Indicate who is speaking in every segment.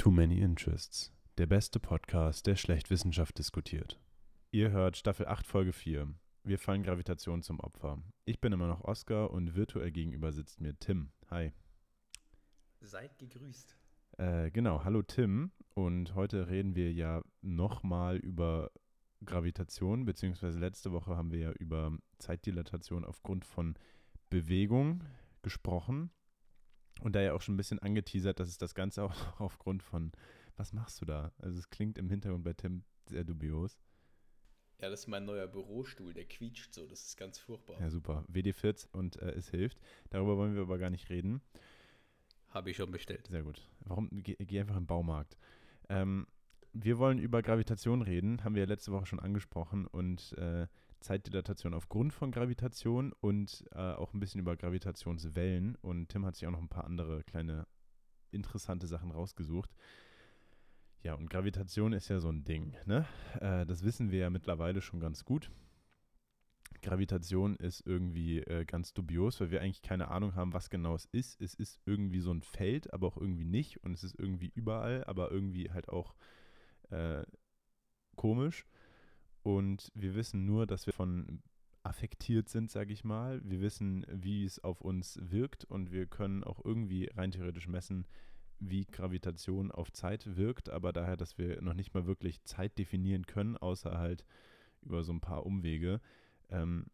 Speaker 1: Too Many Interests, der beste Podcast, der schlecht Wissenschaft diskutiert. Ihr hört Staffel 8, Folge 4. Wir fallen Gravitation zum Opfer. Ich bin immer noch Oscar und virtuell gegenüber sitzt mir Tim. Hi.
Speaker 2: Seid gegrüßt.
Speaker 1: Äh, genau, hallo Tim. Und heute reden wir ja nochmal über Gravitation, beziehungsweise letzte Woche haben wir ja über Zeitdilatation aufgrund von Bewegung gesprochen. Und da ja auch schon ein bisschen angeteasert, dass es das Ganze auch aufgrund von, was machst du da? Also es klingt im Hintergrund bei Tim sehr dubios.
Speaker 2: Ja, das ist mein neuer Bürostuhl, der quietscht so, das ist ganz furchtbar.
Speaker 1: Ja, super. WD-Fit und äh, es hilft. Darüber wollen wir aber gar nicht reden.
Speaker 2: Habe ich schon bestellt.
Speaker 1: Sehr gut. Warum? Geh, geh einfach im Baumarkt. Ähm, wir wollen über Gravitation reden, haben wir ja letzte Woche schon angesprochen und äh, Zeitdilatation aufgrund von Gravitation und äh, auch ein bisschen über Gravitationswellen. Und Tim hat sich auch noch ein paar andere kleine interessante Sachen rausgesucht. Ja, und Gravitation ist ja so ein Ding, ne? Äh, das wissen wir ja mittlerweile schon ganz gut. Gravitation ist irgendwie äh, ganz dubios, weil wir eigentlich keine Ahnung haben, was genau es ist. Es ist irgendwie so ein Feld, aber auch irgendwie nicht. Und es ist irgendwie überall, aber irgendwie halt auch äh, komisch. Und wir wissen nur, dass wir von affektiert sind, sage ich mal. Wir wissen, wie es auf uns wirkt und wir können auch irgendwie rein theoretisch messen, wie Gravitation auf Zeit wirkt, aber daher, dass wir noch nicht mal wirklich Zeit definieren können, außer halt über so ein paar Umwege, ähm,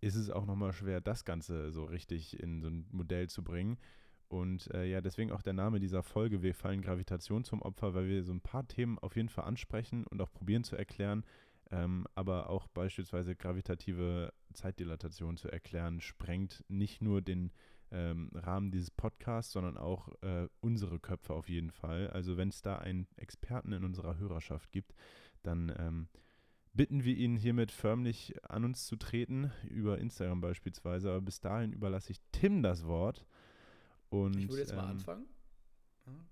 Speaker 1: ist es auch nochmal schwer, das Ganze so richtig in so ein Modell zu bringen. Und äh, ja, deswegen auch der Name dieser Folge, wir fallen Gravitation zum Opfer, weil wir so ein paar Themen auf jeden Fall ansprechen und auch probieren zu erklären, ähm, aber auch beispielsweise gravitative Zeitdilatation zu erklären, sprengt nicht nur den ähm, Rahmen dieses Podcasts, sondern auch äh, unsere Köpfe auf jeden Fall. Also wenn es da einen Experten in unserer Hörerschaft gibt, dann ähm, bitten wir ihn hiermit förmlich an uns zu treten, über Instagram beispielsweise. Aber bis dahin überlasse ich Tim das Wort. Und,
Speaker 2: ich würde jetzt mal
Speaker 1: ähm,
Speaker 2: anfangen,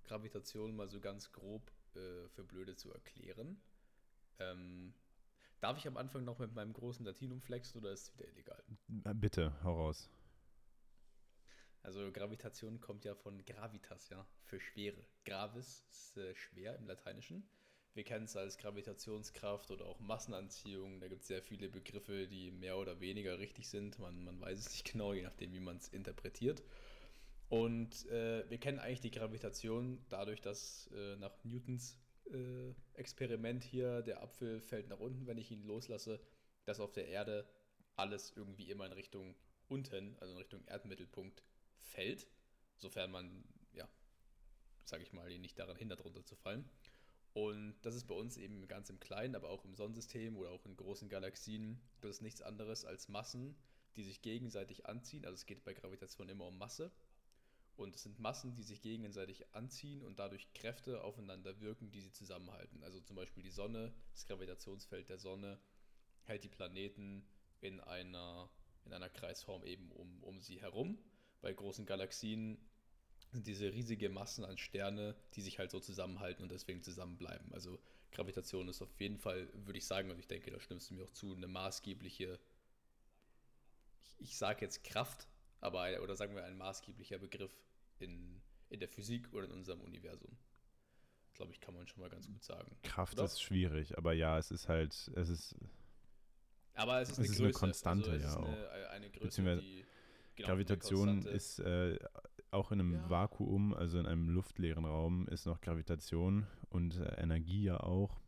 Speaker 2: Gravitation mal so ganz grob äh, für Blöde zu erklären. Ähm, Darf ich am Anfang noch mit meinem großen Latinum flexen oder ist es wieder illegal?
Speaker 1: Bitte, hau raus.
Speaker 2: Also Gravitation kommt ja von gravitas, ja, für Schwere. Gravis ist äh, schwer im Lateinischen. Wir kennen es als Gravitationskraft oder auch Massenanziehung. Da gibt es sehr viele Begriffe, die mehr oder weniger richtig sind. Man, man weiß es nicht genau, je nachdem, wie man es interpretiert. Und äh, wir kennen eigentlich die Gravitation dadurch, dass äh, nach Newtons äh, Experiment hier, der Apfel fällt nach unten, wenn ich ihn loslasse, dass auf der Erde alles irgendwie immer in Richtung unten, also in Richtung Erdmittelpunkt fällt, sofern man, ja, sage ich mal, ihn nicht daran hindert, runterzufallen. Und das ist bei uns eben ganz im Kleinen, aber auch im Sonnensystem oder auch in großen Galaxien. Das ist nichts anderes als Massen, die sich gegenseitig anziehen. Also es geht bei Gravitation immer um Masse. Und es sind Massen, die sich gegenseitig anziehen und dadurch Kräfte aufeinander wirken, die sie zusammenhalten. Also zum Beispiel die Sonne, das Gravitationsfeld der Sonne hält die Planeten in einer, in einer Kreisform eben um, um sie herum. Bei großen Galaxien sind diese riesige Massen an Sterne, die sich halt so zusammenhalten und deswegen zusammenbleiben. Also Gravitation ist auf jeden Fall, würde ich sagen, und ich denke, da stimmst du mir auch zu, eine maßgebliche, ich, ich sage jetzt Kraft, aber oder sagen wir ein maßgeblicher Begriff in, in der Physik oder in unserem Universum. Glaube ich, kann man schon mal ganz gut sagen.
Speaker 1: Kraft oder? ist schwierig, aber ja, es ist halt, es ist.
Speaker 2: Aber es ist,
Speaker 1: es
Speaker 2: eine,
Speaker 1: ist eine Konstante,
Speaker 2: also
Speaker 1: ja
Speaker 2: auch.
Speaker 1: Eine,
Speaker 2: eine Größe, die,
Speaker 1: genau, Gravitation ist äh, auch in einem ja. Vakuum, also in einem luftleeren Raum, ist noch Gravitation und äh, Energie ja auch.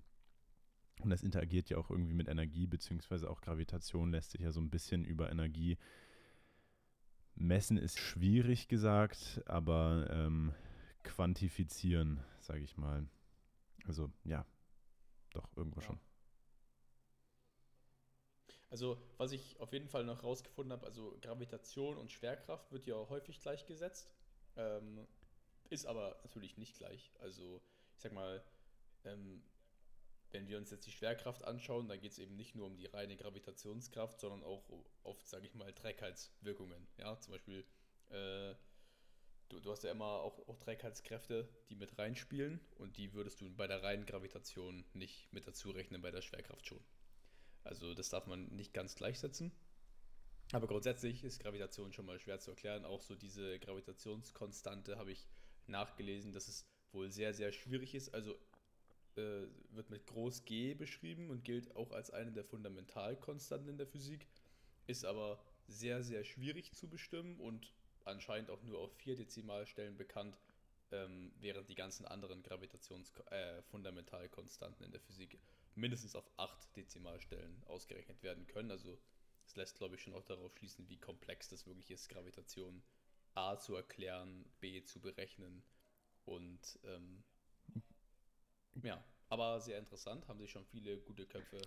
Speaker 1: Und das interagiert ja auch irgendwie mit Energie, beziehungsweise auch Gravitation lässt sich ja so ein bisschen über Energie Messen ist schwierig gesagt, aber ähm, quantifizieren, sage ich mal. Also ja, doch, irgendwo ja. schon.
Speaker 2: Also, was ich auf jeden Fall noch rausgefunden habe, also Gravitation und Schwerkraft wird ja häufig gleichgesetzt, ähm, ist aber natürlich nicht gleich. Also, ich sag mal, ähm, wenn wir uns jetzt die Schwerkraft anschauen, dann geht es eben nicht nur um die reine Gravitationskraft, sondern auch oft, sage ich mal, Trägheitswirkungen. Ja, zum Beispiel, äh, du, du, hast ja immer auch, auch Trägheitskräfte, die mit reinspielen und die würdest du bei der reinen Gravitation nicht mit dazu rechnen, bei der Schwerkraft schon. Also das darf man nicht ganz gleichsetzen. Aber grundsätzlich ist Gravitation schon mal schwer zu erklären. Auch so diese Gravitationskonstante habe ich nachgelesen, dass es wohl sehr, sehr schwierig ist. Also äh, wird mit Groß G beschrieben und gilt auch als eine der Fundamentalkonstanten in der Physik, ist aber sehr, sehr schwierig zu bestimmen und anscheinend auch nur auf vier Dezimalstellen bekannt, ähm, während die ganzen anderen Gravitationsfundamentalkonstanten äh, in der Physik mindestens auf acht Dezimalstellen ausgerechnet werden können. Also es lässt, glaube ich, schon auch darauf schließen, wie komplex das wirklich ist, Gravitation A zu erklären, B zu berechnen und ähm, ja, aber sehr interessant, haben sich schon viele gute Köpfe.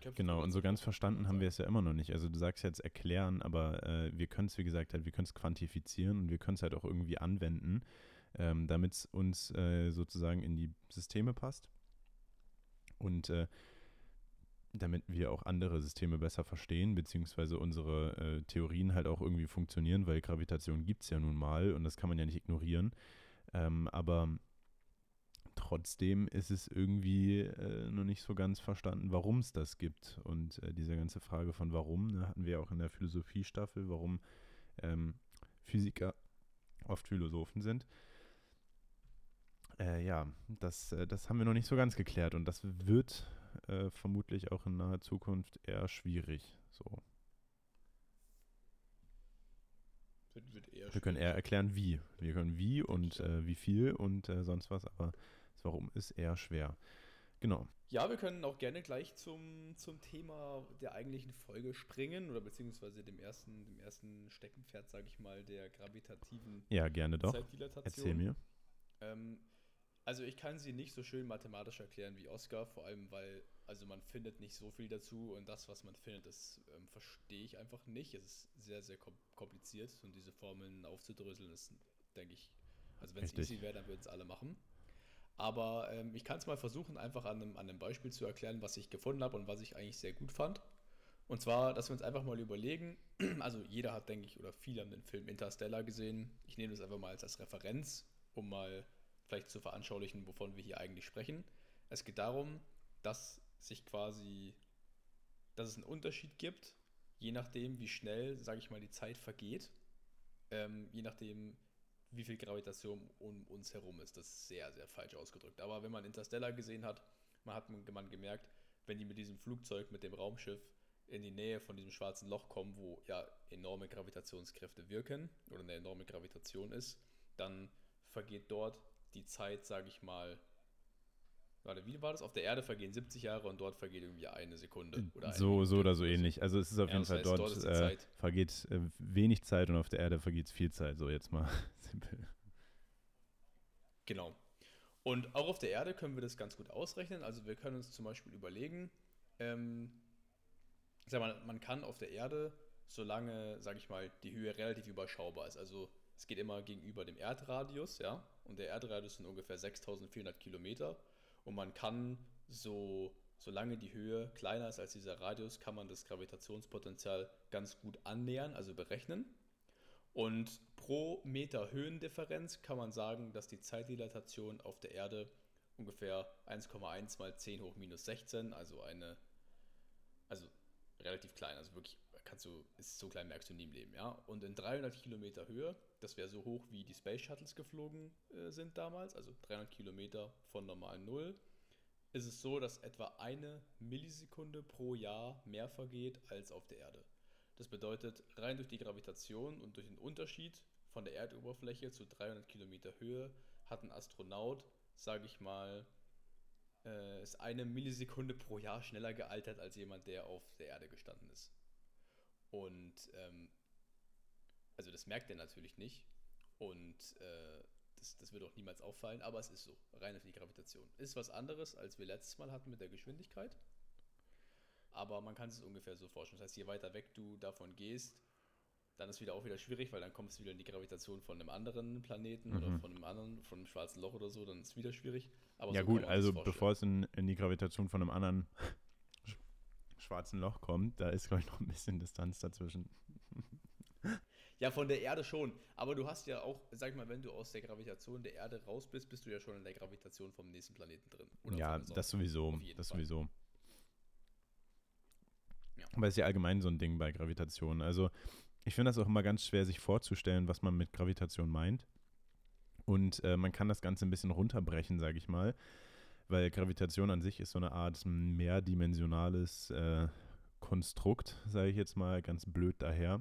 Speaker 1: Köpfe genau, und so ganz verstanden haben wir es ja immer noch nicht. Also du sagst jetzt erklären, aber äh, wir können es, wie gesagt, halt, wir können es quantifizieren und wir können es halt auch irgendwie anwenden, ähm, damit es uns äh, sozusagen in die Systeme passt. Und äh, damit wir auch andere Systeme besser verstehen, beziehungsweise unsere äh, Theorien halt auch irgendwie funktionieren, weil Gravitation gibt es ja nun mal und das kann man ja nicht ignorieren. Ähm, aber trotzdem ist es irgendwie äh, noch nicht so ganz verstanden, warum es das gibt. Und äh, diese ganze Frage von warum ne, hatten wir auch in der Philosophiestaffel, warum ähm, Physiker oft Philosophen sind. Äh, ja, das, äh, das haben wir noch nicht so ganz geklärt und das wird äh, vermutlich auch in naher Zukunft eher schwierig. So. Wir können eher erklären, wie. Wir können wie und äh, wie viel und äh, sonst was, aber das Warum ist eher schwer. Genau.
Speaker 2: Ja, wir können auch gerne gleich zum, zum Thema der eigentlichen Folge springen oder beziehungsweise dem ersten, dem ersten Steckenpferd, sage ich mal, der gravitativen
Speaker 1: Ja, gerne doch. Erzähl mir.
Speaker 2: Ähm, also ich kann sie nicht so schön mathematisch erklären wie Oscar, vor allem weil, also man findet nicht so viel dazu und das, was man findet, das ähm, verstehe ich einfach nicht. Es ist sehr, sehr kompliziert und diese Formeln aufzudröseln ist, denke ich, also wenn es easy wäre, dann würden es alle machen. Aber ähm, ich kann es mal versuchen, einfach an einem, an einem Beispiel zu erklären, was ich gefunden habe und was ich eigentlich sehr gut fand. Und zwar, dass wir uns einfach mal überlegen, also jeder hat, denke ich, oder viele haben den Film Interstellar gesehen. Ich nehme das einfach mal als, als Referenz, um mal vielleicht zu veranschaulichen, wovon wir hier eigentlich sprechen. Es geht darum, dass sich quasi, dass es einen Unterschied gibt, je nachdem, wie schnell, sage ich mal, die Zeit vergeht, ähm, je nachdem, wie viel Gravitation um uns herum ist. Das ist sehr, sehr falsch ausgedrückt. Aber wenn man Interstellar gesehen hat, man hat man gemerkt, wenn die mit diesem Flugzeug, mit dem Raumschiff in die Nähe von diesem schwarzen Loch kommen, wo ja enorme Gravitationskräfte wirken oder eine enorme Gravitation ist, dann vergeht dort die Zeit, sage ich mal, Warte, wie war das? Auf der Erde vergehen 70 Jahre und dort vergeht irgendwie eine Sekunde.
Speaker 1: Oder eine so, so oder so ähnlich. Also es ist auf ja, jeden Fall heißt, dort, dort äh, vergeht äh, wenig Zeit und auf der Erde vergeht viel Zeit. So jetzt mal simpel.
Speaker 2: Genau. Und auch auf der Erde können wir das ganz gut ausrechnen. Also wir können uns zum Beispiel überlegen, ähm, sag mal, man kann auf der Erde, solange, sage ich mal, die Höhe relativ überschaubar ist, also es geht immer gegenüber dem Erdradius, ja, und der Erdradius sind ungefähr 6400 Kilometer und man kann so, solange die Höhe kleiner ist als dieser Radius, kann man das Gravitationspotenzial ganz gut annähern, also berechnen. Und pro Meter Höhendifferenz kann man sagen, dass die Zeitdilatation auf der Erde ungefähr 1,1 mal 10 hoch minus 16, also eine, also relativ klein, also wirklich kannst du, ist so klein merkst du nie im Leben, ja. Und in 300 Kilometer Höhe, das wäre so hoch wie die Space Shuttles geflogen äh, sind damals, also 300 Kilometer von normal Null, ist es so, dass etwa eine Millisekunde pro Jahr mehr vergeht als auf der Erde. Das bedeutet, rein durch die Gravitation und durch den Unterschied von der Erdoberfläche zu 300 Kilometer Höhe hat ein Astronaut, sage ich mal, äh, ist eine Millisekunde pro Jahr schneller gealtert als jemand, der auf der Erde gestanden ist. Und ähm, also das merkt er natürlich nicht. Und äh, das, das wird auch niemals auffallen, aber es ist so, rein auf die Gravitation. Ist was anderes, als wir letztes Mal hatten mit der Geschwindigkeit. Aber man kann es ungefähr so vorstellen. Das heißt, je weiter weg du davon gehst, dann ist wieder auch wieder schwierig, weil dann kommst du wieder in die Gravitation von einem anderen Planeten mhm. oder von einem anderen, von einem schwarzen Loch oder so, dann ist es wieder schwierig.
Speaker 1: Aber ja so gut, also bevor es in, in die Gravitation von einem anderen schwarzen Loch kommt, da ist, glaube ich, noch ein bisschen Distanz dazwischen.
Speaker 2: Ja, von der Erde schon. Aber du hast ja auch, sag mal, wenn du aus der Gravitation der Erde raus bist, bist du ja schon in der Gravitation vom nächsten Planeten drin.
Speaker 1: ja, das sowieso. Das Fall. sowieso. Ja. Aber es ist ja allgemein so ein Ding bei Gravitation. Also, ich finde das auch immer ganz schwer, sich vorzustellen, was man mit Gravitation meint. Und äh, man kann das Ganze ein bisschen runterbrechen, sage ich mal, weil Gravitation an sich ist so eine Art mehrdimensionales äh, Konstrukt, sage ich jetzt mal ganz blöd daher.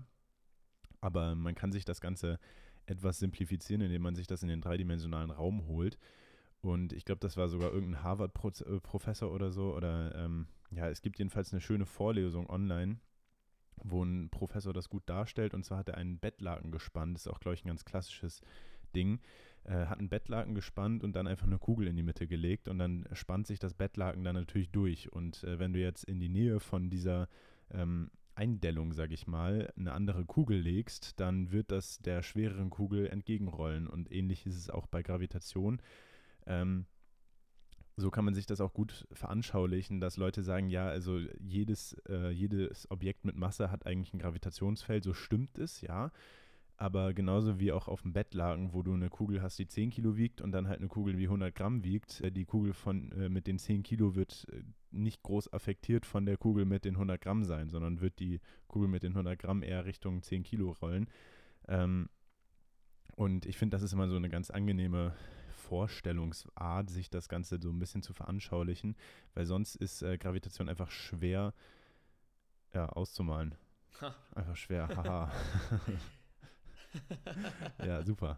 Speaker 1: Aber man kann sich das Ganze etwas simplifizieren, indem man sich das in den dreidimensionalen Raum holt. Und ich glaube, das war sogar irgendein Harvard-Professor oder so. Oder ähm, ja, es gibt jedenfalls eine schöne Vorlesung online, wo ein Professor das gut darstellt. Und zwar hat er einen Bettlaken gespannt. Das ist auch, glaube ich, ein ganz klassisches Ding. Äh, hat einen Bettlaken gespannt und dann einfach eine Kugel in die Mitte gelegt. Und dann spannt sich das Bettlaken dann natürlich durch. Und äh, wenn du jetzt in die Nähe von dieser ähm, Eindellung, sage ich mal, eine andere Kugel legst, dann wird das der schwereren Kugel entgegenrollen. Und ähnlich ist es auch bei Gravitation. Ähm, so kann man sich das auch gut veranschaulichen, dass Leute sagen, ja, also jedes, äh, jedes Objekt mit Masse hat eigentlich ein Gravitationsfeld, so stimmt es, ja. Aber genauso wie auch auf dem Bettlaken, wo du eine Kugel hast, die 10 Kilo wiegt und dann halt eine Kugel, die 100 Gramm wiegt, äh, die Kugel von, äh, mit den 10 Kilo wird äh, nicht groß affektiert von der Kugel mit den 100 Gramm sein, sondern wird die Kugel mit den 100 Gramm eher Richtung 10 Kilo rollen. Ähm, und ich finde, das ist immer so eine ganz angenehme Vorstellungsart, sich das Ganze so ein bisschen zu veranschaulichen, weil sonst ist äh, Gravitation einfach schwer ja, auszumalen. Ha. Einfach schwer, haha. ja, super.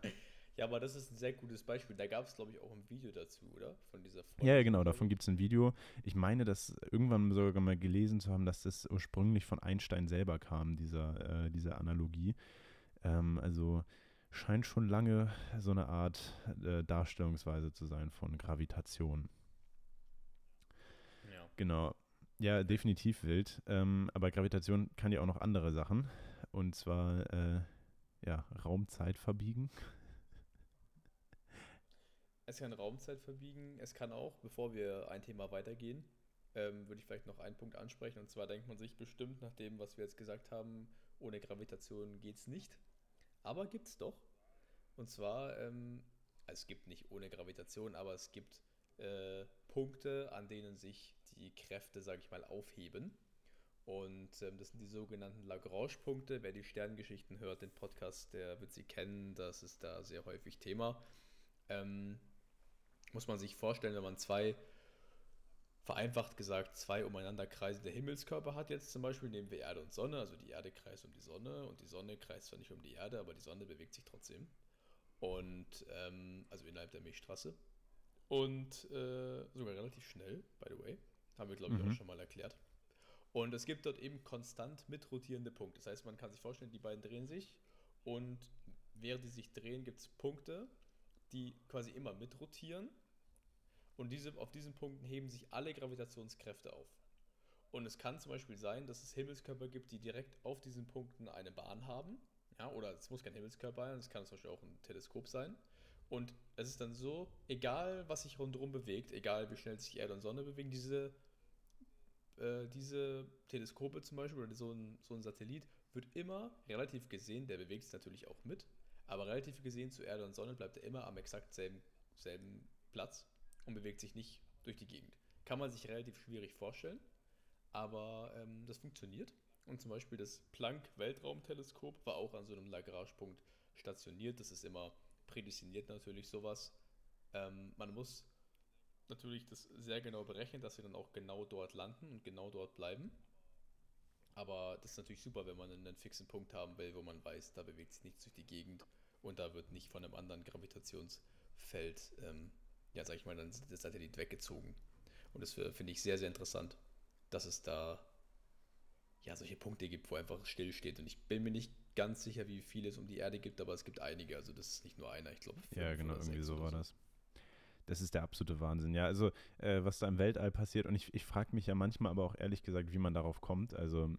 Speaker 2: Ja, aber das ist ein sehr gutes Beispiel. Da gab es, glaube ich, auch ein Video dazu, oder? Von dieser
Speaker 1: Folge. Ja, genau, davon gibt es ein Video. Ich meine, das irgendwann sogar mal gelesen zu haben, dass das ursprünglich von Einstein selber kam, dieser, äh, diese Analogie. Ähm, also scheint schon lange so eine Art äh, Darstellungsweise zu sein von Gravitation. Ja. Genau. Ja, definitiv wild. Ähm, aber Gravitation kann ja auch noch andere Sachen. Und zwar, äh, ja, Raumzeit verbiegen.
Speaker 2: Es kann Raumzeit verbiegen. Es kann auch, bevor wir ein Thema weitergehen, ähm, würde ich vielleicht noch einen Punkt ansprechen. Und zwar denkt man sich bestimmt, nach dem, was wir jetzt gesagt haben, ohne Gravitation geht es nicht. Aber gibt es doch. Und zwar, ähm, es gibt nicht ohne Gravitation, aber es gibt äh, Punkte, an denen sich die Kräfte, sage ich mal, aufheben. Und ähm, das sind die sogenannten Lagrange-Punkte. Wer die Sterngeschichten hört, den Podcast, der wird sie kennen. Das ist da sehr häufig Thema. Ähm, muss man sich vorstellen, wenn man zwei, vereinfacht gesagt, zwei umeinander kreisende Himmelskörper hat, jetzt zum Beispiel nehmen wir Erde und Sonne. Also die Erde kreist um die Sonne und die Sonne kreist zwar nicht um die Erde, aber die Sonne bewegt sich trotzdem. Und ähm, also innerhalb der Milchstraße. Und äh, sogar relativ schnell, by the way. Haben wir, glaube ich, mhm. auch schon mal erklärt. Und es gibt dort eben konstant mitrotierende Punkte. Das heißt, man kann sich vorstellen, die beiden drehen sich und während die sich drehen, gibt es Punkte, die quasi immer mitrotieren. Und diese, auf diesen Punkten heben sich alle Gravitationskräfte auf. Und es kann zum Beispiel sein, dass es Himmelskörper gibt, die direkt auf diesen Punkten eine Bahn haben. Ja, oder es muss kein Himmelskörper sein, es kann zum Beispiel auch ein Teleskop sein. Und es ist dann so, egal was sich rundherum bewegt, egal wie schnell sich Erde und Sonne bewegen, diese, äh, diese Teleskope zum Beispiel oder so ein, so ein Satellit wird immer relativ gesehen, der bewegt sich natürlich auch mit, aber relativ gesehen zu Erde und Sonne bleibt er immer am exakt selben, selben Platz und bewegt sich nicht durch die Gegend. Kann man sich relativ schwierig vorstellen, aber ähm, das funktioniert. Und zum Beispiel das Planck-Weltraumteleskop war auch an so einem Lagrange-Punkt stationiert. Das ist immer prädestiniert natürlich sowas. Ähm, man muss natürlich das sehr genau berechnen, dass sie dann auch genau dort landen und genau dort bleiben. Aber das ist natürlich super, wenn man einen fixen Punkt haben will, wo man weiß, da bewegt sich nichts durch die Gegend und da wird nicht von einem anderen Gravitationsfeld, ähm, ja, sag ich mal, dann das Satellit weggezogen. Und das finde ich sehr, sehr interessant, dass es da ja, solche Punkte gibt, wo einfach still steht. Und ich bin mir nicht ganz sicher, wie viele es um die Erde gibt, aber es gibt einige. Also das ist nicht nur einer, ich glaube.
Speaker 1: Ja, genau, irgendwie so war das. Das ist der absolute Wahnsinn. Ja, also äh, was da im Weltall passiert und ich, ich frage mich ja manchmal aber auch ehrlich gesagt, wie man darauf kommt. Also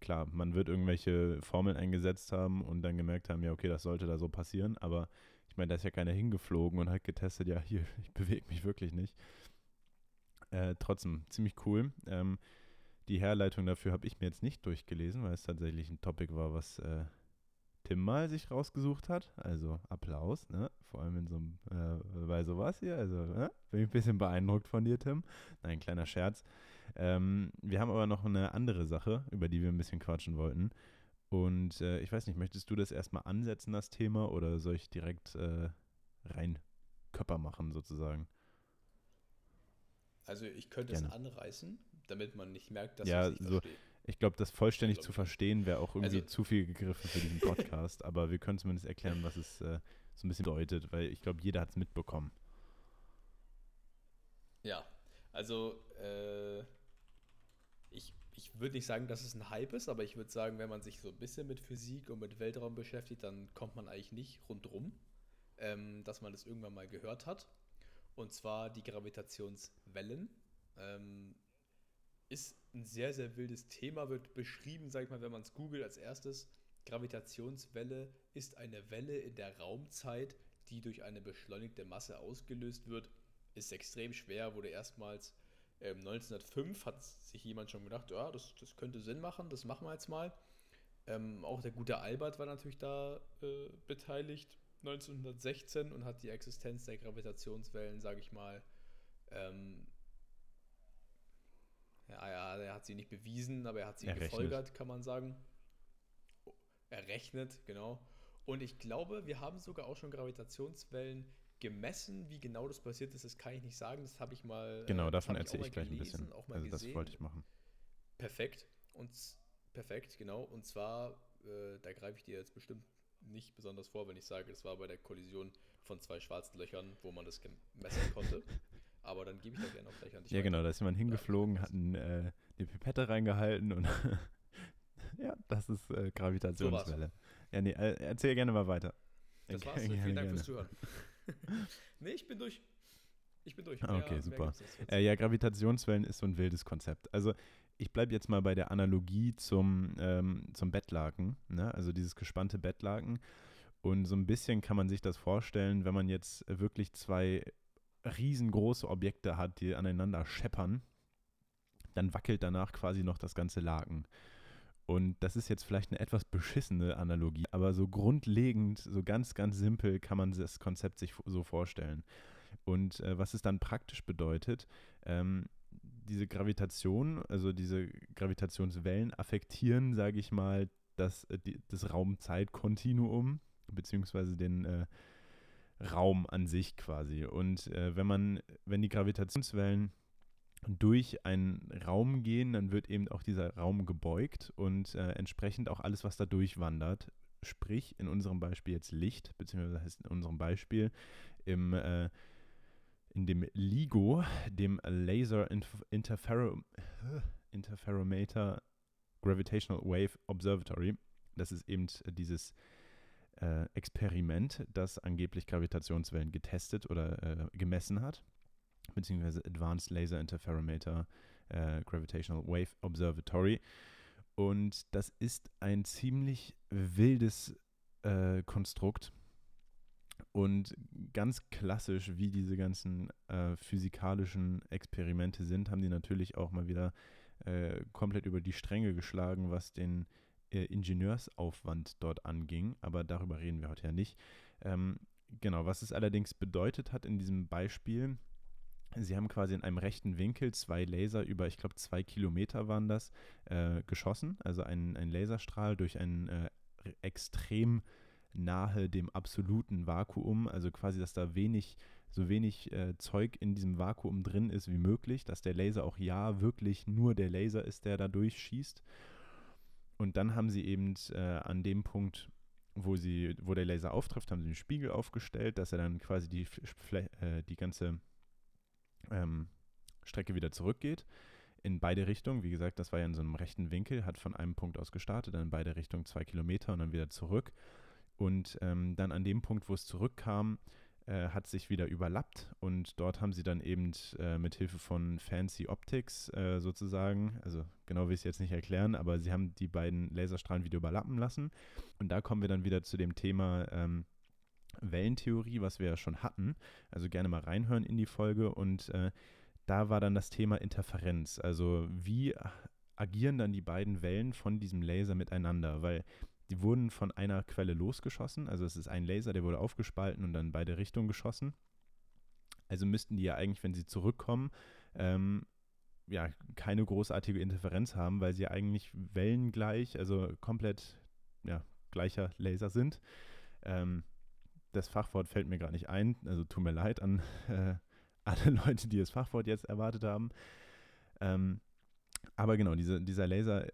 Speaker 1: klar, man wird irgendwelche Formeln eingesetzt haben und dann gemerkt haben, ja, okay, das sollte da so passieren, aber ich meine, da ist ja keiner hingeflogen und hat getestet, ja, hier, ich bewege mich wirklich nicht. Äh, trotzdem, ziemlich cool. Ähm, die Herleitung dafür habe ich mir jetzt nicht durchgelesen, weil es tatsächlich ein Topic war, was äh, Tim mal sich rausgesucht hat. Also Applaus, ne? Vor allem in so einem, äh, bei sowas hier. Also ne? bin ich ein bisschen beeindruckt von dir, Tim. Nein, kleiner Scherz. Ähm, wir haben aber noch eine andere Sache, über die wir ein bisschen quatschen wollten. Und äh, ich weiß nicht, möchtest du das erstmal ansetzen, das Thema, oder soll ich direkt äh, rein Körper machen sozusagen.
Speaker 2: Also ich könnte
Speaker 1: Gerne.
Speaker 2: es anreißen, damit man nicht merkt, dass
Speaker 1: Ja,
Speaker 2: ich es nicht
Speaker 1: so-
Speaker 2: verstehe.
Speaker 1: Ich glaube, das vollständig
Speaker 2: glaub
Speaker 1: zu verstehen wäre auch irgendwie
Speaker 2: Also-
Speaker 1: zu viel gegriffen für diesen Podcast, aber wir können zumindest erklären, was es äh, so ein bisschen bedeutet, weil ich glaube, jeder hat es mitbekommen.
Speaker 2: Ja, also äh, ich, ich würde nicht sagen, dass es ein Hype ist, aber ich würde sagen, wenn man sich so ein bisschen mit Physik und mit Weltraum beschäftigt, dann kommt man eigentlich nicht rundrum, ähm, dass man das irgendwann mal gehört hat. Und zwar die Gravitationswellen. Ähm, ist ein sehr, sehr wildes Thema, wird beschrieben, sag ich mal, wenn man es googelt als erstes. Gravitationswelle ist eine Welle in der Raumzeit, die durch eine beschleunigte Masse ausgelöst wird. Ist extrem schwer, wurde erstmals ähm, 1905 hat sich jemand schon gedacht, ja, das, das könnte Sinn machen, das machen wir jetzt mal. Ähm, auch der gute Albert war natürlich da äh, beteiligt 1916 und hat die Existenz der Gravitationswellen, sage ich mal, ähm, ja, ja, er hat sie nicht bewiesen, aber er hat sie
Speaker 1: Errechnet.
Speaker 2: gefolgert, kann man sagen. Errechnet, genau. Und ich glaube, wir haben sogar auch schon Gravitationswellen gemessen. Wie genau das passiert ist, das kann ich nicht sagen. Das habe ich mal. äh,
Speaker 1: Genau,
Speaker 2: das
Speaker 1: davon erzähle
Speaker 2: mal
Speaker 1: ich gleich ein
Speaker 2: gelesen,
Speaker 1: bisschen.
Speaker 2: Auch mal
Speaker 1: Also das
Speaker 2: gesehen.
Speaker 1: wollte ich machen.
Speaker 2: Perfekt. Und perfekt, genau. Und zwar, äh, da greife ich dir jetzt bestimmt nicht besonders vor, wenn ich sage, das war bei der Kollision von zwei schwarzen Löchern, wo man das gemessen konnte. Aber dann gebe ich da gerne auch gleich an dich
Speaker 1: Ja,
Speaker 2: weiter.
Speaker 1: genau, da ist jemand hingeflogen, hat ein, äh, eine Pipette reingehalten und ja, das ist äh, Gravitationswelle. ja, nee, äh, erzähl gerne mal weiter.
Speaker 2: Das war's.
Speaker 1: gerne,
Speaker 2: Vielen Dank
Speaker 1: gerne.
Speaker 2: fürs Zuhören. nee, ich bin durch. Ich bin durch.
Speaker 1: Ah, okay, super. Äh, ja, Gravitationswellen ist so ein wildes Konzept. Also ich bleibe jetzt mal bei der Analogie zum, ähm, zum Bettlaken, ne? also dieses gespannte Bettlaken. Und so ein bisschen kann man sich das vorstellen, wenn man jetzt wirklich zwei riesengroße Objekte hat, die aneinander scheppern, dann wackelt danach quasi noch das ganze Laken. Und das ist jetzt vielleicht eine etwas beschissene Analogie, aber so grundlegend, so ganz, ganz simpel kann man das Konzept sich so vorstellen. Und äh, was es dann praktisch bedeutet, ähm, diese Gravitation, also diese Gravitationswellen affektieren, sage ich mal, das, äh, das Raum-Zeit-Kontinuum, beziehungsweise den äh, Raum an sich quasi. Und äh, wenn man, wenn die Gravitationswellen durch einen Raum gehen, dann wird eben auch dieser Raum gebeugt und äh, entsprechend auch alles, was da durchwandert, sprich in unserem Beispiel jetzt Licht, beziehungsweise heißt in unserem Beispiel im äh, in dem LIGO, dem Laser Interfero Interferometer Gravitational Wave Observatory. Das ist eben dieses äh, Experiment, das angeblich Gravitationswellen getestet oder äh, gemessen hat, beziehungsweise Advanced Laser Interferometer äh, Gravitational Wave Observatory. Und das ist ein ziemlich wildes äh, Konstrukt. Und ganz klassisch, wie diese ganzen äh, physikalischen Experimente sind, haben die natürlich auch mal wieder äh, komplett über die Stränge geschlagen, was den äh, Ingenieursaufwand dort anging. Aber darüber reden wir heute ja nicht. Ähm, genau, was es allerdings bedeutet hat in diesem Beispiel, sie haben quasi in einem rechten Winkel zwei Laser über, ich glaube, zwei Kilometer waren das, äh, geschossen. Also ein, ein Laserstrahl durch ein äh, extrem nahe dem absoluten Vakuum, also quasi, dass da wenig, so wenig äh, Zeug in diesem Vakuum drin ist wie möglich, dass der Laser auch ja wirklich nur der Laser ist, der da durchschießt. Und dann haben sie eben äh, an dem Punkt, wo, sie, wo der Laser auftrifft, haben sie einen Spiegel aufgestellt, dass er dann quasi die, äh, die ganze ähm, Strecke wieder zurückgeht. In beide Richtungen, wie gesagt, das war ja in so einem rechten Winkel, hat von einem Punkt aus gestartet, dann in beide Richtungen zwei Kilometer und dann wieder zurück. Und ähm, dann an dem Punkt, wo es zurückkam, äh, hat sich wieder überlappt und dort haben sie dann eben äh, mit Hilfe von Fancy Optics äh, sozusagen, also genau will ich es jetzt nicht erklären, aber sie haben die beiden Laserstrahlen wieder überlappen lassen. Und da kommen wir dann wieder zu dem Thema ähm, Wellentheorie, was wir ja schon hatten. Also gerne mal reinhören in die Folge und äh, da war dann das Thema Interferenz. Also wie agieren dann die beiden Wellen von diesem Laser miteinander? Weil die wurden von einer Quelle losgeschossen. Also es ist ein Laser, der wurde aufgespalten und dann in beide Richtungen geschossen. Also müssten die ja eigentlich, wenn sie zurückkommen, ähm, ja, keine großartige Interferenz haben, weil sie eigentlich wellengleich, also komplett ja, gleicher Laser sind. Ähm, das Fachwort fällt mir gerade nicht ein, also tut mir leid an äh, alle Leute, die das Fachwort jetzt erwartet haben. Ähm, aber genau, diese, dieser Laser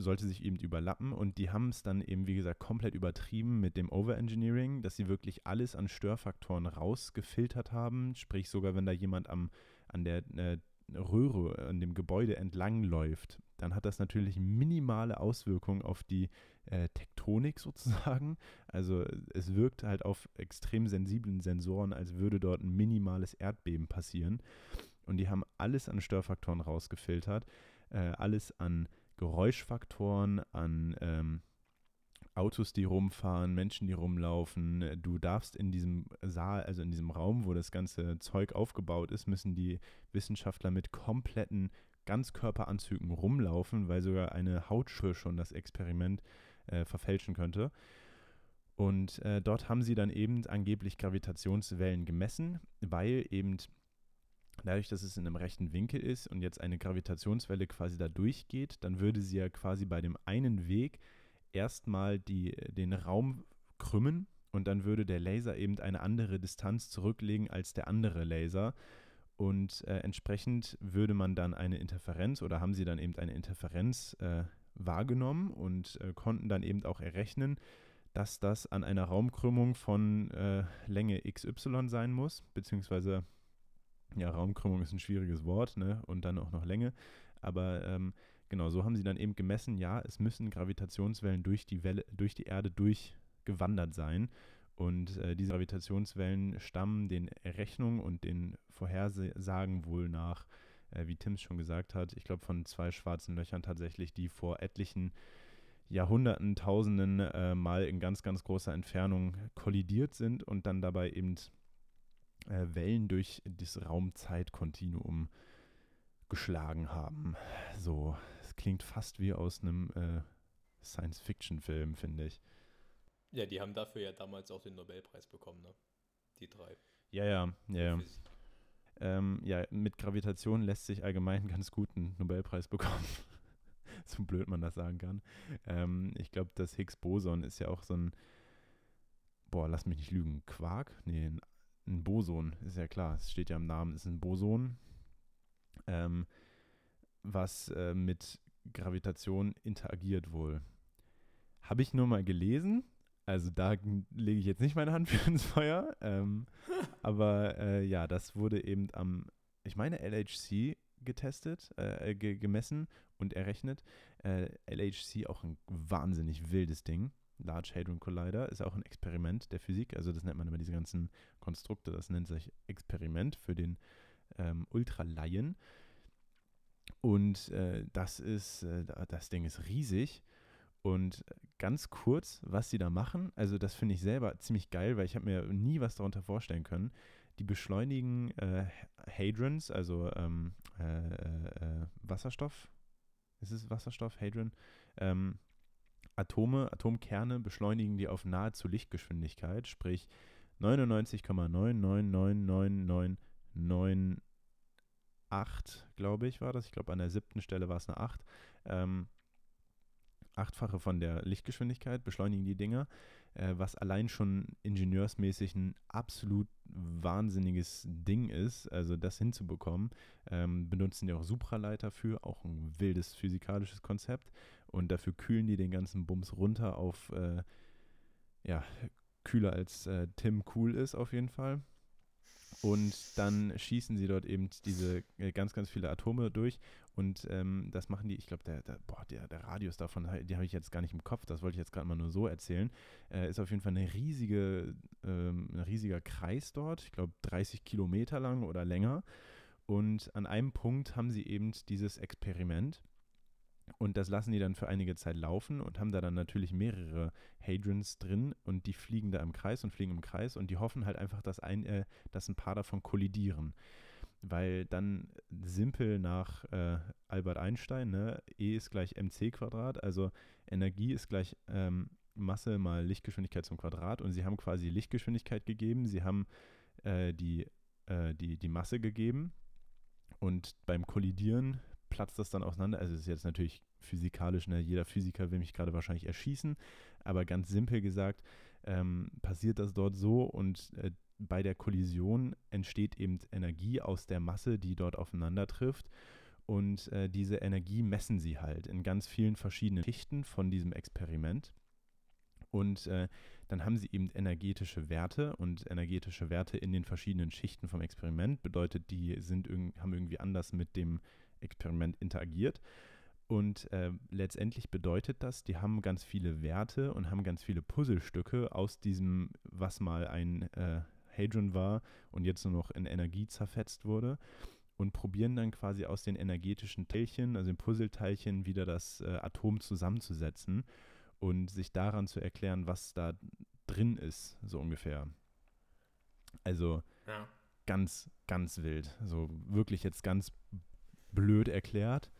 Speaker 1: sollte sich eben überlappen und die haben es dann eben, wie gesagt, komplett übertrieben mit dem Overengineering, dass sie wirklich alles an Störfaktoren rausgefiltert haben. Sprich, sogar wenn da jemand am, an der äh, Röhre, an dem Gebäude entlang läuft, dann hat das natürlich minimale Auswirkungen auf die äh, Tektonik sozusagen. Also es wirkt halt auf extrem sensiblen Sensoren, als würde dort ein minimales Erdbeben passieren. Und die haben alles an Störfaktoren rausgefiltert, äh, alles an Geräuschfaktoren, an ähm, Autos, die rumfahren, Menschen, die rumlaufen. Du darfst in diesem Saal, also in diesem Raum, wo das ganze Zeug aufgebaut ist, müssen die Wissenschaftler mit kompletten Ganzkörperanzügen rumlaufen, weil sogar eine Hautschür schon das Experiment äh, verfälschen könnte. Und äh, dort haben sie dann eben angeblich Gravitationswellen gemessen, weil eben dadurch, dass es in einem rechten Winkel ist und jetzt eine Gravitationswelle quasi da durchgeht, dann würde sie ja quasi bei dem einen Weg erstmal die, den Raum krümmen und dann würde der Laser eben eine andere Distanz zurücklegen als der andere Laser. Und äh, entsprechend würde man dann eine Interferenz oder haben sie dann eben eine Interferenz äh, wahrgenommen und äh, konnten dann eben auch errechnen, dass das an einer Raumkrümmung von äh, Länge XY sein muss, beziehungsweise ja, Raumkrümmung ist ein schwieriges Wort, ne? Und dann auch noch Länge. Aber ähm, genau, so haben sie dann eben gemessen, ja, es müssen Gravitationswellen durch die Welle, durch die Erde durchgewandert sein. Und äh, diese Gravitationswellen stammen den Rechnungen und den Vorhersagen wohl nach, äh, wie Tim es schon gesagt hat, ich glaube von zwei schwarzen Löchern tatsächlich, die vor etlichen Jahrhunderten, Tausenden äh, mal in ganz, ganz großer Entfernung kollidiert sind und dann dabei eben äh, Wellen durch das Raumzeitkontinuum geschlagen haben. So, es klingt fast wie aus einem äh, Science-Fiction-Film, finde ich.
Speaker 2: Ja, die haben dafür ja damals auch den Nobelpreis bekommen, ne? Die drei.
Speaker 1: Ja, ja, ja. ja. Ähm, ja, mit Gravitation lässt sich allgemein ganz gut einen Nobelpreis bekommen. so blöd man das sagen kann. Ähm, ich glaube, das Higgs-Boson ist ja auch so ein, boah, lass mich nicht lügen, Quark? Nee, ein ein Boson, ist ja klar, es steht ja im Namen, ist ein Boson, ähm, was äh, mit Gravitation interagiert wohl. Habe ich nur mal gelesen, also da lege ich jetzt nicht meine Hand für ins Feuer, ähm, aber äh, ja, das wurde eben am, ich meine LHC getestet, äh, gemessen und errechnet. Äh, LHC auch ein wahnsinnig wildes Ding. Large Hadron Collider ist auch ein Experiment der Physik. Also das nennt man immer diese ganzen Konstrukte. Das nennt sich Experiment für den ähm, Ultralaien. Und äh, das ist, äh, das Ding ist riesig. Und ganz kurz, was sie da machen, also das finde ich selber ziemlich geil, weil ich habe mir nie was darunter vorstellen können. Die beschleunigen äh, Hadrons, also ähm, äh, äh, Wasserstoff, ist es Wasserstoff, Hadron, ähm, Atome, Atomkerne beschleunigen die auf nahezu Lichtgeschwindigkeit, sprich 99,9999998, glaube ich, war das. Ich glaube, an der siebten Stelle war es eine 8. Ähm, achtfache von der Lichtgeschwindigkeit beschleunigen die Dinger, äh, was allein schon ingenieursmäßig ein absolut wahnsinniges Ding ist, also das hinzubekommen. Ähm, benutzen die auch Supraleiter für, auch ein wildes physikalisches Konzept. Und dafür kühlen die den ganzen Bums runter auf, äh, ja, kühler als äh, Tim cool ist auf jeden Fall. Und dann schießen sie dort eben diese äh, ganz, ganz viele Atome durch. Und ähm, das machen die, ich glaube, der, der, der, der Radius davon, die habe ich jetzt gar nicht im Kopf, das wollte ich jetzt gerade mal nur so erzählen. Äh, ist auf jeden Fall eine riesige, ähm, ein riesiger Kreis dort, ich glaube 30 Kilometer lang oder länger. Und an einem Punkt haben sie eben dieses Experiment und das lassen die dann für einige Zeit laufen und haben da dann natürlich mehrere Hadrons drin und die fliegen da im Kreis und fliegen im Kreis und die hoffen halt einfach, dass ein, äh, dass ein paar davon kollidieren. Weil dann simpel nach äh, Albert Einstein, ne, E ist gleich mc Quadrat, also Energie ist gleich ähm, Masse mal Lichtgeschwindigkeit zum Quadrat und sie haben quasi Lichtgeschwindigkeit gegeben, sie haben äh, die, äh, die, die Masse gegeben und beim Kollidieren platzt das dann auseinander. Also es ist jetzt natürlich physikalisch, ne? jeder Physiker will mich gerade wahrscheinlich erschießen, aber ganz simpel gesagt, ähm, passiert das dort so und äh, bei der Kollision entsteht eben Energie aus der Masse, die dort aufeinander trifft. Und äh, diese Energie messen sie halt in ganz vielen verschiedenen Schichten von diesem Experiment. Und äh, dann haben sie eben energetische Werte und energetische Werte in den verschiedenen Schichten vom Experiment bedeutet, die sind irg haben irgendwie anders mit dem Experiment interagiert. Und äh, letztendlich bedeutet das, die haben ganz viele Werte und haben ganz viele Puzzlestücke aus diesem, was mal ein äh, Hadron war und jetzt nur noch in Energie zerfetzt wurde und probieren dann quasi aus den energetischen Teilchen, also den Puzzleteilchen, wieder das äh, Atom zusammenzusetzen und sich daran zu erklären, was da drin ist, so ungefähr. Also ja. ganz, ganz wild. So wirklich jetzt ganz blöd erklärt.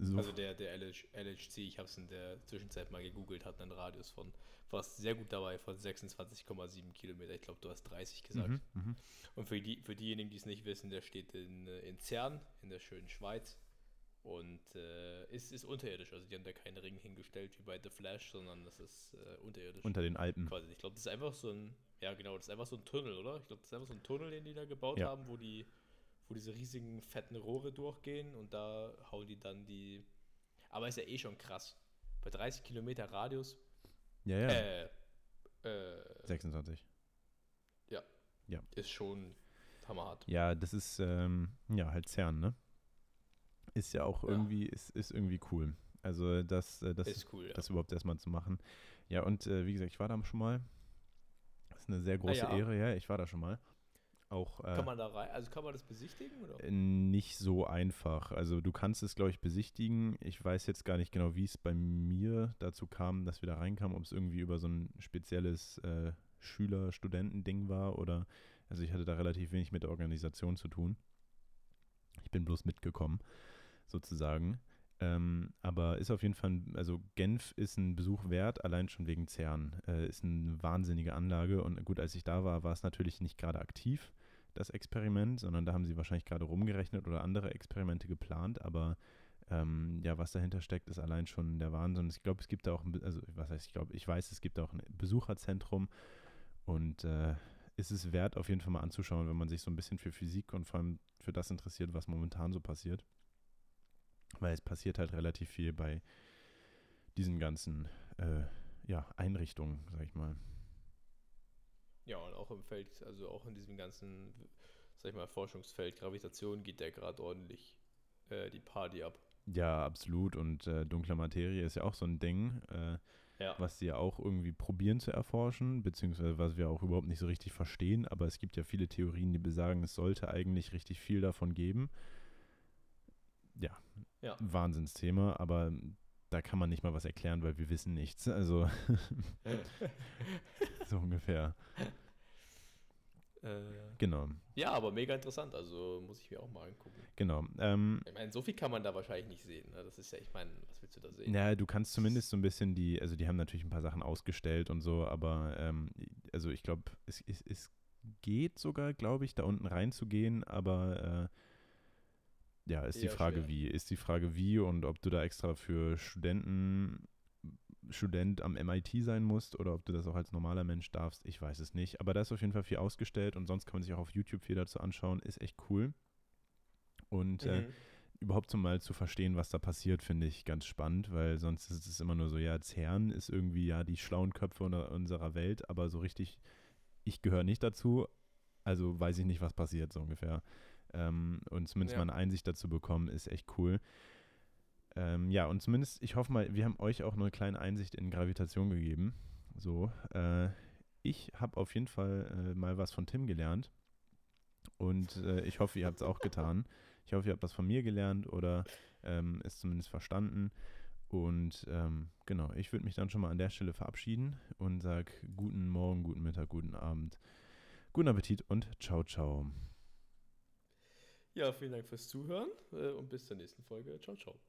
Speaker 2: So. Also der, der LH, LHC, ich habe es in der Zwischenzeit mal gegoogelt, hat einen Radius von fast sehr gut dabei von 26,7 Kilometer. Ich glaube, du hast 30 gesagt. Mhm, mhm, Und für, die, für diejenigen, die es nicht wissen, der steht in, in Zern, in der schönen Schweiz. Und äh, ist, ist unterirdisch. Also die haben da keinen Ring hingestellt wie bei The Flash, sondern das ist äh, unterirdisch.
Speaker 1: Unter den Alpen.
Speaker 2: Quasi. Ich glaube, das ist einfach so ein, ja genau, das ist einfach so ein Tunnel, oder? Ich glaube, das ist einfach so ein Tunnel, den die da gebaut ja. haben, wo die wo diese riesigen fetten Rohre durchgehen und da hauen die dann die. Aber ist ja eh schon krass. Bei 30 Kilometer Radius.
Speaker 1: Ja, ja.
Speaker 2: Äh,
Speaker 1: äh, 26.
Speaker 2: Ja.
Speaker 1: Ja.
Speaker 2: Ist schon hammerhart.
Speaker 1: Ja, das ist ähm, ja halt CERN, ne? Ist ja auch irgendwie, ja. Ist, ist irgendwie cool. Also das, äh, das,
Speaker 2: ist cool, ja.
Speaker 1: das überhaupt erstmal zu machen. Ja, und äh, wie gesagt, ich war da schon mal. Das ist eine sehr große
Speaker 2: ah, ja.
Speaker 1: Ehre, ja, ich war da schon mal. Auch,
Speaker 2: äh, kann man da rein, also kann man das besichtigen? Oder? Äh,
Speaker 1: nicht so einfach. Also du kannst es, glaube ich, besichtigen. Ich weiß jetzt gar nicht genau, wie es bei mir dazu kam, dass wir da reinkamen, ob es irgendwie über so ein spezielles äh, Schüler-Studenten-Ding war oder, also ich hatte da relativ wenig mit der Organisation zu tun. Ich bin bloß mitgekommen, sozusagen. Ähm, aber ist auf jeden Fall, also Genf ist ein Besuch wert, allein schon wegen CERN. Äh, ist eine wahnsinnige Anlage und gut, als ich da war, war es natürlich nicht gerade aktiv das Experiment, sondern da haben sie wahrscheinlich gerade rumgerechnet oder andere Experimente geplant, aber ähm, ja, was dahinter steckt, ist allein schon der Wahnsinn. Ich glaube, es gibt da auch, ein, also was heißt, ich glaube, ich weiß, es gibt auch ein Besucherzentrum und äh, ist es wert, auf jeden Fall mal anzuschauen, wenn man sich so ein bisschen für Physik und vor allem für das interessiert, was momentan so passiert. Weil es passiert halt relativ viel bei diesen ganzen äh, ja, Einrichtungen, sag ich mal.
Speaker 2: Ja, und auch im Feld, also auch in diesem ganzen, sag ich mal, Forschungsfeld Gravitation geht der gerade ordentlich äh, die Party ab.
Speaker 1: Ja, absolut. Und äh, dunkle Materie ist ja auch so ein Ding, äh, ja. was sie ja auch irgendwie probieren zu erforschen, beziehungsweise was wir auch überhaupt nicht so richtig verstehen. Aber es gibt ja viele Theorien, die besagen, es sollte eigentlich richtig viel davon geben. Ja, ja. Wahnsinnsthema, aber da kann man nicht mal was erklären, weil wir wissen nichts. Also so ungefähr.
Speaker 2: Äh,
Speaker 1: genau.
Speaker 2: Ja, aber mega interessant, also muss ich mir auch mal angucken.
Speaker 1: Genau. Ähm,
Speaker 2: ich meine, so viel kann man da wahrscheinlich nicht sehen. Ne? Das ist ja, ich meine, was willst du da sehen?
Speaker 1: Ja, du kannst zumindest so ein bisschen die, also die haben natürlich ein paar Sachen ausgestellt und so, aber ähm, also ich glaube, es, es, es geht sogar, glaube ich, da unten reinzugehen, aber äh, ja, ist die Frage schwer. wie. Ist die Frage wie und ob du da extra für Studenten, Student am MIT sein musst oder ob du das auch als normaler Mensch darfst, ich weiß es nicht. Aber da ist auf jeden Fall viel ausgestellt und sonst kann man sich auch auf YouTube viel dazu anschauen. Ist echt cool. Und äh, mhm. äh, überhaupt so mal zu verstehen, was da passiert, finde ich ganz spannend, weil sonst ist es immer nur so, ja, CERN ist irgendwie ja die schlauen Köpfe unserer Welt, aber so richtig, ich gehöre nicht dazu, also weiß ich nicht, was passiert, so ungefähr. Ähm, und zumindest ja. mal eine Einsicht dazu bekommen, ist echt cool. Ähm, ja, und zumindest, ich hoffe mal, wir haben euch auch eine kleine Einsicht in Gravitation gegeben. So, äh, ich habe auf jeden Fall äh, mal was von Tim gelernt. Und äh, ich hoffe, ihr habt es auch getan. Ich hoffe, ihr habt was von mir gelernt oder ähm, es zumindest verstanden. Und ähm, genau, ich würde mich dann schon mal an der Stelle verabschieden und sage guten Morgen, guten Mittag, guten Abend, guten Appetit und ciao, ciao.
Speaker 2: Ja, vielen Dank fürs Zuhören äh, und bis zur nächsten Folge. Ciao, ciao.